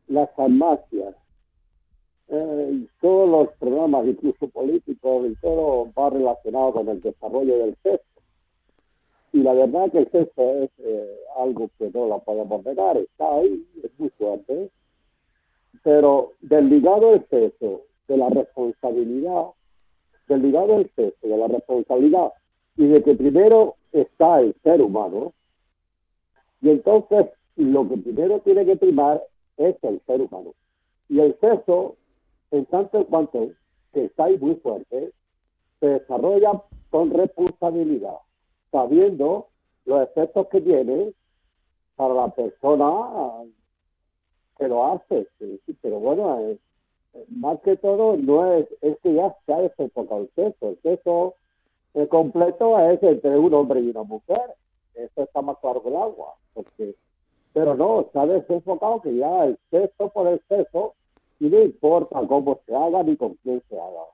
las farmacias, eh, todos los programas, incluso políticos, y todo va relacionado con el desarrollo del sexo. Y la verdad que el sexo es eh, algo que no lo podemos negar, está ahí, es muy fuerte. Pero desligado el sexo de la responsabilidad, desligado el sexo de la responsabilidad y de que primero está el ser humano, y entonces lo que primero tiene que primar es el ser humano. Y el sexo, en tanto en cuanto que está ahí muy fuerte, se desarrolla con responsabilidad, sabiendo los efectos que tiene para la persona que lo hace. Pero bueno, eh, eh, más que todo no es, es que ya se ha desenfocado el sexo. El sexo eh, completo es entre un hombre y una mujer. Eso está más claro que el agua. Porque, pero no, se ha desenfocado que ya el sexo por el sexo y no importa cómo se haga ni con quién se haga.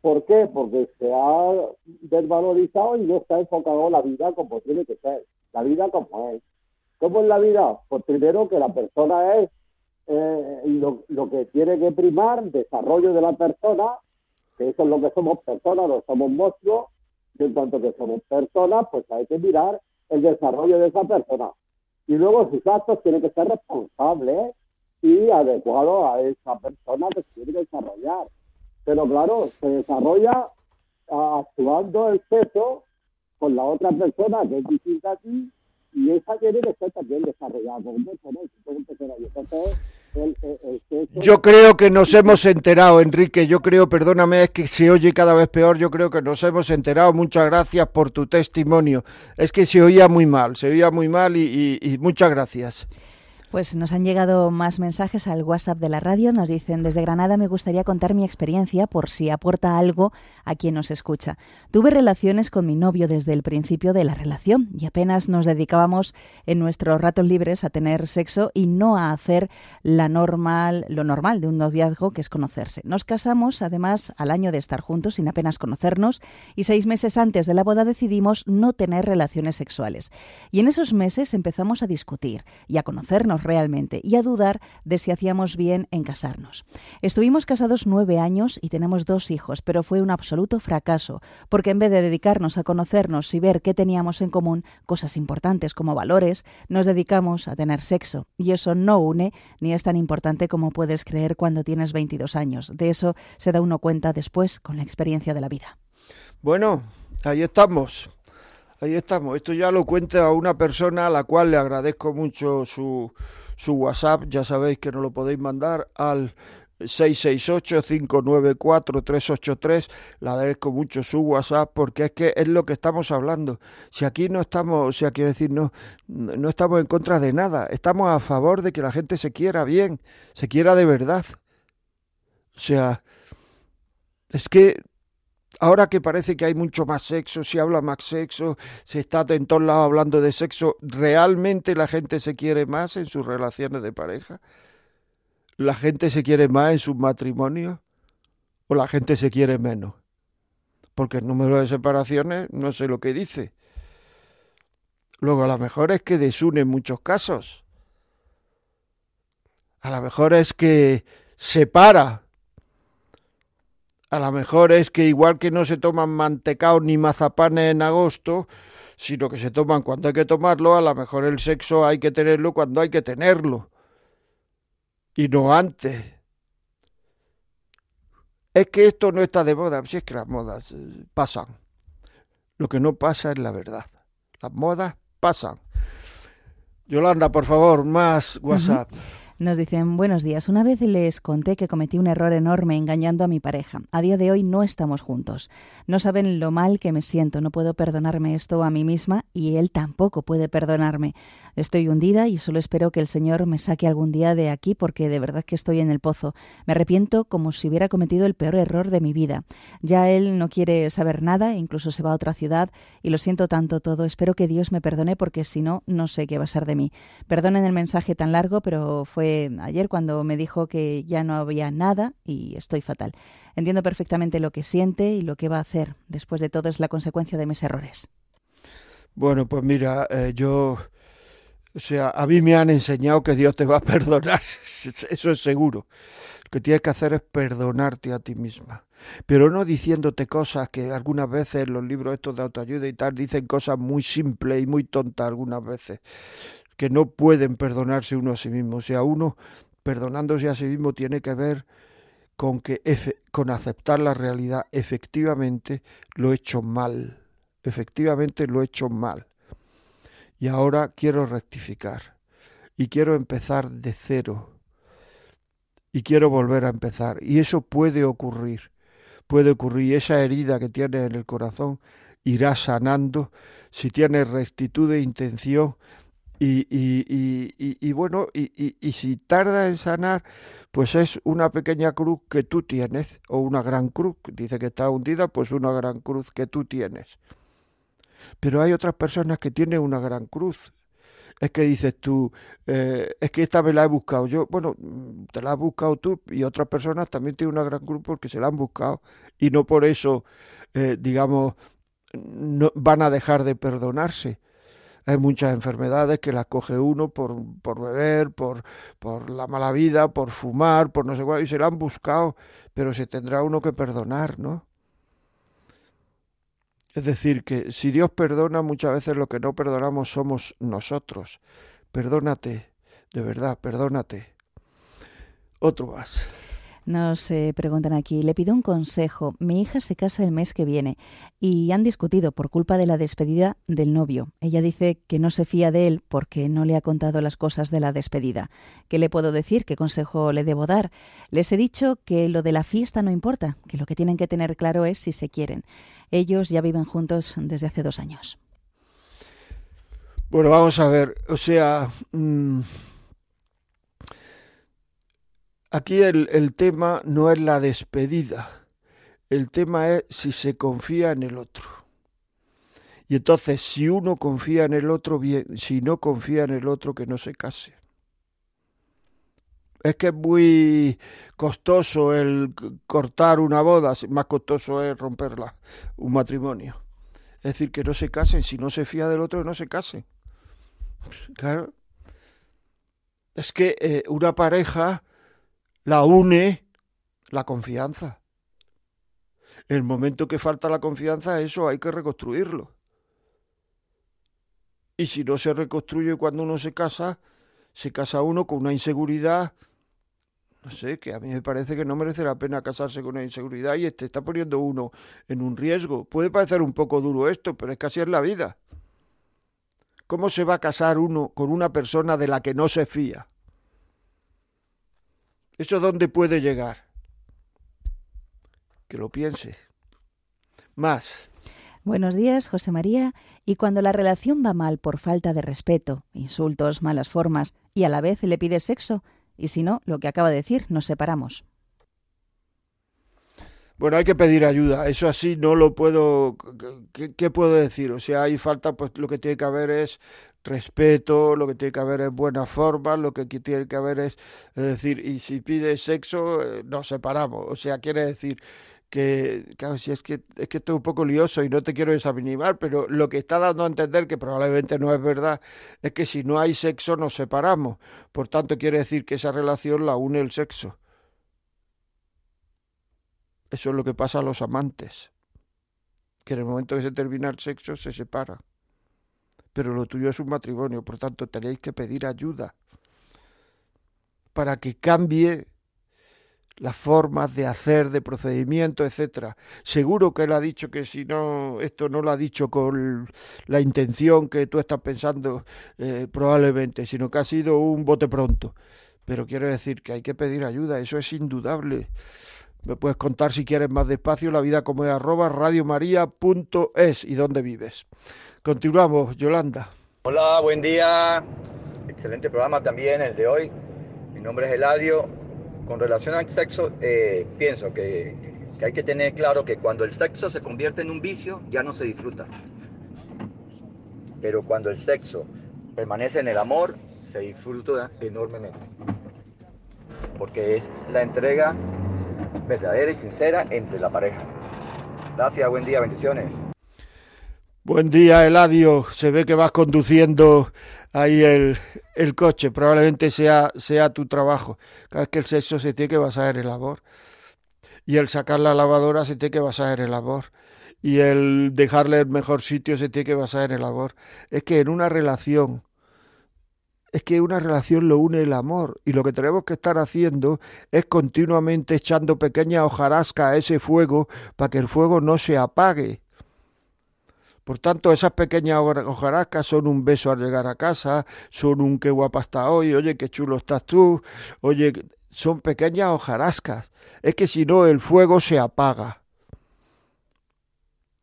¿Por qué? Porque se ha desvalorizado y no ha enfocado la vida como tiene que ser, la vida como es. ¿Cómo es la vida? Pues primero que la persona es eh, lo, lo que tiene que primar, desarrollo de la persona, que eso es lo que somos personas, no somos monstruos, y en cuanto que somos personas, pues hay que mirar el desarrollo de esa persona. Y luego sus actos tienen que ser responsables y adecuados a esa persona que que desarrollar. Pero claro, se desarrolla ah, actuando el sexo con la otra persona que es distinta a ti y esa tiene que ser también desarrollada. Yo creo que nos hemos enterado, Enrique. Yo creo, perdóname, es que se oye cada vez peor. Yo creo que nos hemos enterado. Muchas gracias por tu testimonio. Es que se oía muy mal, se oía muy mal y, y- y muchas gracias. Pues nos han llegado más mensajes al WhatsApp de la radio. Nos dicen, desde Granada me gustaría contar mi experiencia por si aporta algo a quien nos escucha. Tuve relaciones con mi novio desde el principio de la relación y apenas nos dedicábamos en nuestros ratos libres a tener sexo y no a hacer la normal, lo normal de un noviazgo, que es conocerse. Nos casamos, además, al año de estar juntos sin apenas conocernos y seis meses antes de la boda decidimos no tener relaciones sexuales. Y en esos meses empezamos a discutir y a conocernos realmente y a dudar de si hacíamos bien en casarnos. Estuvimos casados nueve años y tenemos dos hijos, pero fue un absoluto fracaso, porque en vez de dedicarnos a conocernos y ver qué teníamos en común, cosas importantes como valores, nos dedicamos a tener sexo. Y eso no une ni es tan importante como puedes creer cuando tienes 22 años. De eso se da uno cuenta después con la experiencia de la vida. Bueno, ahí estamos. Ahí estamos. Esto ya lo cuenta una persona a la cual le agradezco mucho su, su WhatsApp. Ya sabéis que nos lo podéis mandar al 668-594-383. Le agradezco mucho su WhatsApp porque es que es lo que estamos hablando. Si aquí no estamos, o sea, quiero decir, no, no estamos en contra de nada. Estamos a favor de que la gente se quiera bien, se quiera de verdad. O sea, es que ahora que parece que hay mucho más sexo, se habla más sexo, se está en todos lados hablando de sexo, ¿realmente la gente se quiere más en sus relaciones de pareja? ¿La gente se quiere más en sus matrimonios? ¿O la gente se quiere menos? Porque el número de separaciones no sé lo que dice. Luego a lo mejor es que desune en muchos casos. A lo mejor es que separa a lo mejor es que igual que no se toman mantecaos ni mazapanes en agosto, sino que se toman cuando hay que tomarlo, a lo mejor el sexo hay que tenerlo cuando hay que tenerlo. Y no antes. Es que esto no está de moda, si es que las modas eh, pasan. Lo que no pasa es la verdad. Las modas pasan. Yolanda, por favor, más WhatsApp. Nos dicen, buenos días. Una vez les conté que cometí un error enorme engañando a mi pareja. A día de hoy no estamos juntos. No saben lo mal que me siento. No puedo perdonarme esto a mí misma y él tampoco puede perdonarme. Estoy hundida y solo espero que el Señor me saque algún día de aquí porque de verdad que estoy en el pozo. Me arrepiento como si hubiera cometido el peor error de mi vida. Ya él no quiere saber nada, incluso se va a otra ciudad y lo siento tanto todo. Espero que Dios me perdone porque si no, no sé qué va a ser de mí. Perdonen el mensaje tan largo, pero fue ayer cuando me dijo que ya no había nada y estoy fatal. Entiendo perfectamente lo que siente y lo que va a hacer. Después de todo es la consecuencia de mis errores. Bueno, pues mira, eh, yo, o sea, a mí me han enseñado que Dios te va a perdonar, eso es seguro. Lo que tienes que hacer es perdonarte a ti misma, pero no diciéndote cosas que algunas veces los libros estos de autoayuda y tal dicen cosas muy simples y muy tontas algunas veces que no pueden perdonarse uno a sí mismo. O sea, uno perdonándose a sí mismo tiene que ver con que con aceptar la realidad. Efectivamente lo he hecho mal. Efectivamente lo he hecho mal. Y ahora quiero rectificar. Y quiero empezar de cero. Y quiero volver a empezar. Y eso puede ocurrir. Puede ocurrir. Esa herida que tienes en el corazón irá sanando si tienes rectitud de intención y, y, y, y bueno, y, si tarda en sanar, pues es una pequeña cruz que tú tienes, o una gran cruz, dice que está hundida, pues una gran cruz que tú tienes. Pero hay otras personas que tienen una gran cruz. Es que dices tú, eh, es que esta me la he buscado yo. Bueno, te la has buscado tú y otras personas también tienen una gran cruz porque se la han buscado y no por eso, eh, digamos, no, van a dejar de perdonarse hay muchas enfermedades que las coge uno por, por beber, por, por la mala vida, por fumar, por no sé cuál, y se la han buscado, pero se tendrá uno que perdonar, ¿no? Es decir, que si Dios perdona, muchas veces lo que no perdonamos somos nosotros. Perdónate, de verdad, perdónate. Otro más. Nos eh, preguntan aquí, le pido un consejo. Mi hija se casa el mes que viene y han discutido por culpa de la despedida del novio. Ella dice que no se fía de él porque no le ha contado las cosas de la despedida. ¿Qué le puedo decir? ¿Qué consejo le debo dar? Les he dicho que lo de la fiesta no importa, que lo que tienen que tener claro es si se quieren. Ellos ya viven juntos desde hace dos años. Bueno, vamos a ver, o sea... Mm, Aquí el, el tema no es la despedida, el tema es si se confía en el otro. Y entonces, si uno confía en el otro, bien, si no confía en el otro, que no se case. Es que es muy costoso el cortar una boda, más costoso es romperla, un matrimonio. Es decir, que no se casen, si no se fía del otro, no se casen. Claro. Es que eh, una pareja la une la confianza. El momento que falta la confianza, eso hay que reconstruirlo. Y si no se reconstruye cuando uno se casa, se casa uno con una inseguridad, no sé, que a mí me parece que no merece la pena casarse con una inseguridad y este está poniendo uno en un riesgo. Puede parecer un poco duro esto, pero es que así es la vida. ¿Cómo se va a casar uno con una persona de la que no se fía? ¿Eso dónde puede llegar? Que lo piense. Más. Buenos días, José María. Y cuando la relación va mal por falta de respeto, insultos, malas formas, y a la vez le pide sexo, y si no, lo que acaba de decir, nos separamos. Bueno, hay que pedir ayuda. Eso así no lo puedo. ¿Qué, puedo decir? O sea, hay falta, pues lo que tiene que haber es respeto, lo que tiene que haber es buena forma, lo que tiene que haber es, es decir, y si pide sexo, eh, nos separamos. O sea, quiere decir que, claro, si es que es que estoy un poco lioso y no te quiero desanimar, pero lo que está dando a entender, que probablemente no es verdad, es que si no hay sexo nos separamos. Por tanto, quiere decir que esa relación la une el sexo. Eso es lo que pasa a los amantes, que en el momento que se termina el sexo se separa. Pero lo tuyo es un matrimonio, por tanto tenéis que pedir ayuda para que cambie las formas de hacer, de procedimiento, etcétera. Seguro que él ha dicho que si no, esto no lo ha dicho con la intención que tú estás pensando, eh, probablemente, sino que ha sido un bote pronto. Pero quiero decir que hay que pedir ayuda, eso es indudable. Me puedes contar si quieres más despacio la vida como es arroba radiomaria.es y dónde vives. Continuamos, Yolanda. Hola, buen día. Excelente programa también el de hoy. Mi nombre es Eladio. Con relación al sexo, eh, pienso que, que hay que tener claro que cuando el sexo se convierte en un vicio, ya no se disfruta. Pero cuando el sexo permanece en el amor, se disfruta enormemente. Porque es la entrega verdadera y sincera entre la pareja. Gracias, buen día, bendiciones. Buen día, Eladio. Se ve que vas conduciendo ahí el, el coche. Probablemente sea, sea tu trabajo. Cada vez que el sexo se tiene que basar en el amor. Y el sacar la lavadora se tiene que basar en el amor. Y el dejarle el mejor sitio se tiene que basar en el amor. Es que en una relación es que una relación lo une el amor y lo que tenemos que estar haciendo es continuamente echando pequeña hojarasca a ese fuego para que el fuego no se apague. Por tanto, esas pequeñas hojarascas son un beso al llegar a casa, son un qué guapa está hoy, oye, qué chulo estás tú, oye, son pequeñas hojarascas. Es que si no, el fuego se apaga.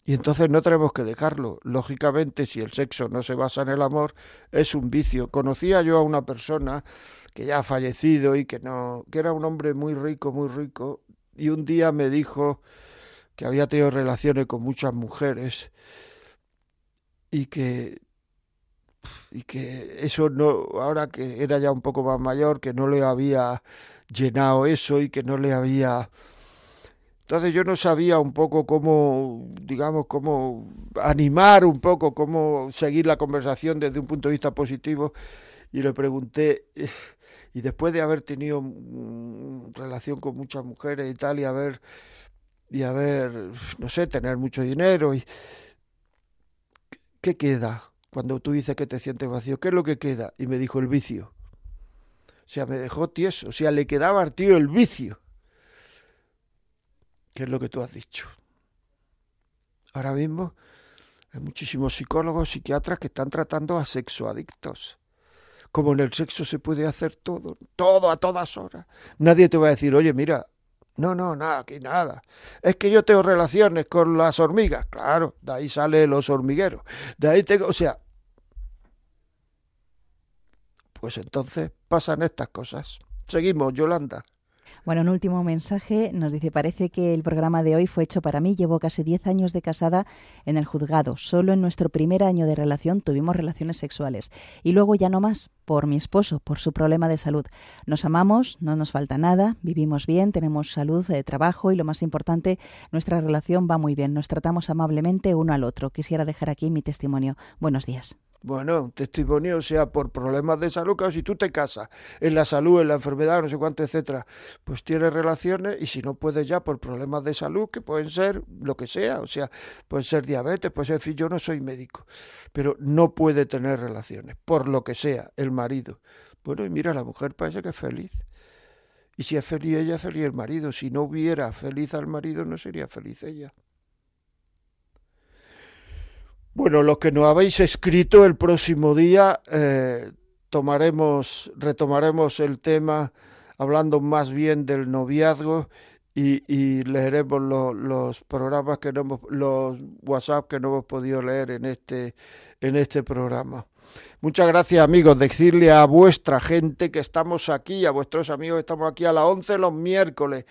Y entonces no tenemos que dejarlo. Lógicamente, si el sexo no se basa en el amor, es un vicio. Conocía yo a una persona que ya ha fallecido y que no, que era un hombre muy rico, muy rico, y un día me dijo que había tenido relaciones con muchas mujeres y que y que eso no ahora que era ya un poco más mayor que no le había llenado eso y que no le había entonces yo no sabía un poco cómo, digamos, cómo animar un poco, cómo seguir la conversación desde un punto de vista positivo y le pregunté, y después de haber tenido relación con muchas mujeres y tal, y haber, y haber, no sé, tener mucho dinero, y ¿qué queda cuando tú dices que te sientes vacío? ¿Qué es lo que queda? Y me dijo el vicio. O sea, me dejó tieso, o sea, le quedaba al tío el vicio que es lo que tú has dicho. Ahora mismo hay muchísimos psicólogos, psiquiatras que están tratando a sexoadictos. Como en el sexo se puede hacer todo, todo a todas horas. Nadie te va a decir, oye, mira, no, no, nada, aquí nada. Es que yo tengo relaciones con las hormigas. Claro, de ahí salen los hormigueros. De ahí tengo, o sea, pues entonces pasan estas cosas. Seguimos, Yolanda. Bueno, un último mensaje nos dice, parece que el programa de hoy fue hecho para mí. Llevo casi 10 años de casada en el juzgado. Solo en nuestro primer año de relación tuvimos relaciones sexuales. Y luego ya no más, por mi esposo, por su problema de salud. Nos amamos, no nos falta nada, vivimos bien, tenemos salud, de trabajo y lo más importante, nuestra relación va muy bien. Nos tratamos amablemente uno al otro. Quisiera dejar aquí mi testimonio. Buenos días. Bueno, testimonio, sea por problemas de salud, claro, si tú te casas en la salud, en la enfermedad, no sé cuánto, etcétera, pues tienes relaciones y si no puedes ya por problemas de salud, que pueden ser lo que sea, o sea, puede ser diabetes, puede ser, en fin, yo no soy médico, pero no puede tener relaciones, por lo que sea, el marido. Bueno, y mira, la mujer parece que es feliz. Y si es feliz ella, feliz el marido. Si no hubiera feliz al marido, no sería feliz ella. Bueno, los que nos habéis escrito el próximo día eh, tomaremos, retomaremos el tema hablando más bien del noviazgo y, y leeremos lo, los programas que no hemos, los WhatsApp que no hemos podido leer en este, en este programa. Muchas gracias amigos, decirle a vuestra gente que estamos aquí, a vuestros amigos estamos aquí a las 11 los miércoles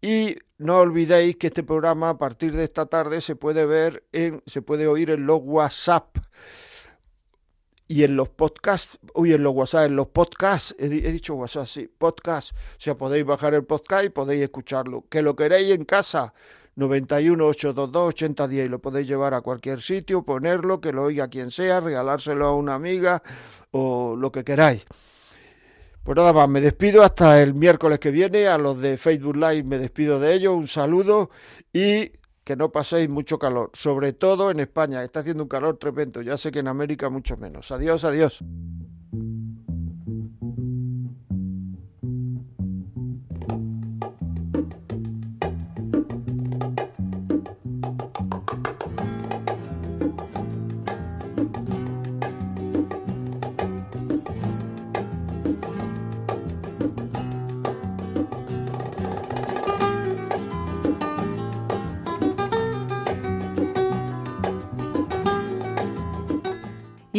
y no olvidéis que este programa a partir de esta tarde se puede ver en, se puede oír en los WhatsApp y en los podcasts, uy, en los WhatsApp, en los podcasts, he, he, dicho WhatsApp, sí, podcast, o sea, podéis bajar el podcast y podéis escucharlo. Que lo queréis en casa, 91 822 8010 y lo podéis llevar a cualquier sitio, ponerlo, que lo oiga quien sea, regalárselo a una amiga o lo que queráis. Pues nada más, me despido hasta el miércoles que viene. A los de Facebook Live me despido de ellos. Un saludo y que no paséis mucho calor. Sobre todo en España, está haciendo un calor tremendo. Ya sé que en América mucho menos. Adiós, adiós.